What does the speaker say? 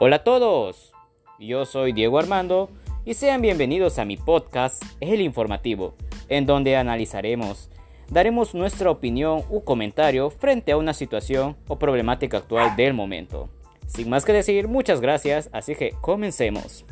Hola a todos, yo soy Diego Armando y sean bienvenidos a mi podcast El Informativo, en donde analizaremos, daremos nuestra opinión u comentario frente a una situación o problemática actual del momento. Sin más que decir, muchas gracias, así que comencemos.